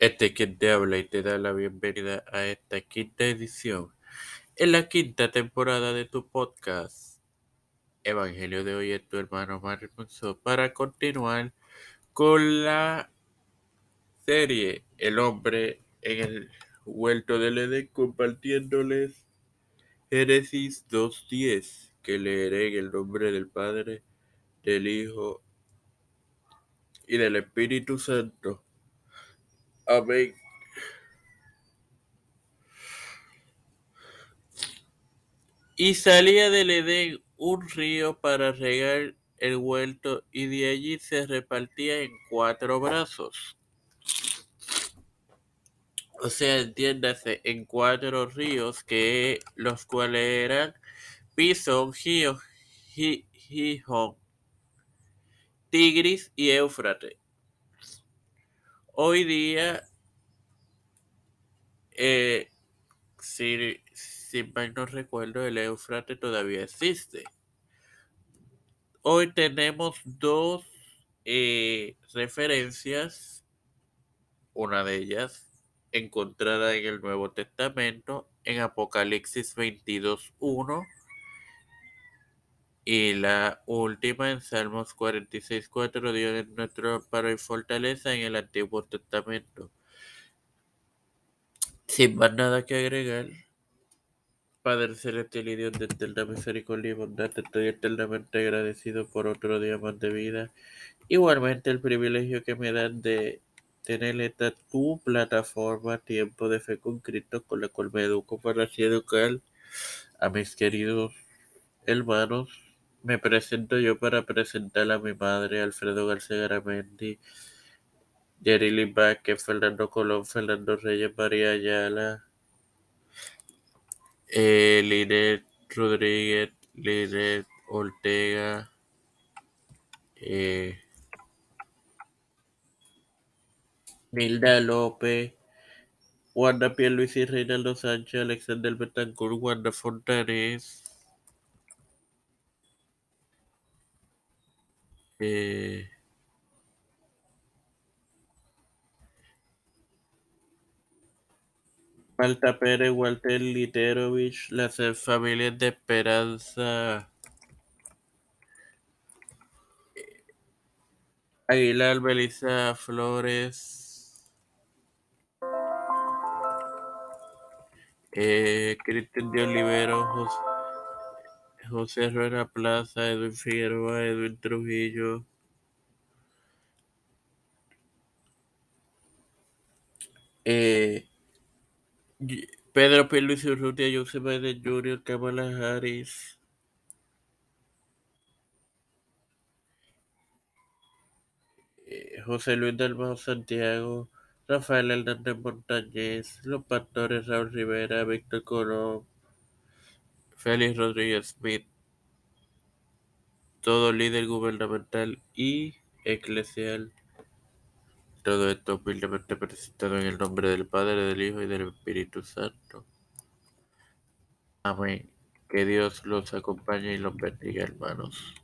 Este es quien te habla y te da la bienvenida a esta quinta edición, en la quinta temporada de tu podcast. Evangelio de hoy es tu hermano Mario para continuar con la serie El hombre en el huerto del Edén compartiéndoles Génesis 2.10 que leeré en el nombre del Padre, del Hijo y del Espíritu Santo. Amén. Y salía del Edén un río para regar el huerto y de allí se repartía en cuatro brazos. O sea, entiéndase, en cuatro ríos que los cuales eran Pison, Gijón, Tigris y Éufrates. Hoy día, eh, si, si mal no recuerdo, el Éufrates todavía existe. Hoy tenemos dos eh, referencias, una de ellas encontrada en el Nuevo Testamento, en Apocalipsis 22.1 y la última en Salmos 46.4, Dios es nuestro amparo y fortaleza en el Antiguo Testamento. Sin más nada que agregar, Padre Celestial y Dios de eterna misericordia y bondad, estoy eternamente agradecido por otro día más de vida. Igualmente el privilegio que me dan de tener esta tu plataforma Tiempo de Fe con Cristo, con la cual me educo para así educar a mis queridos hermanos me presento yo para presentar a mi madre, Alfredo García Garamendi, Jerry Vázquez, Fernando Colón, Fernando Reyes, María Ayala, eh, Rodríguez, Linet Ortega, eh, Nilda López, Wanda y Reinaldo Sánchez, Alexander Betancourt, Wanda Fontanes, Eh, Pérez, Walter Literovich, las familias de Esperanza. Aguilar, Belisa Flores, eh, Cristian de Olivero, José, José Herrera Plaza, Edwin Figueroa, Edwin Trujillo, eh, Pedro P. Luis Urrutia, Joseph Biden Jr., Kamala Harris, eh, José Luis Dalmau Santiago, Rafael Hernández Montañez, Los Pastores Raúl Rivera, Víctor Colón, Félix Rodríguez Smith, todo líder gubernamental y eclesial. Todo esto humildemente presentado en el nombre del Padre, del Hijo y del Espíritu Santo. Amén. Que Dios los acompañe y los bendiga, hermanos.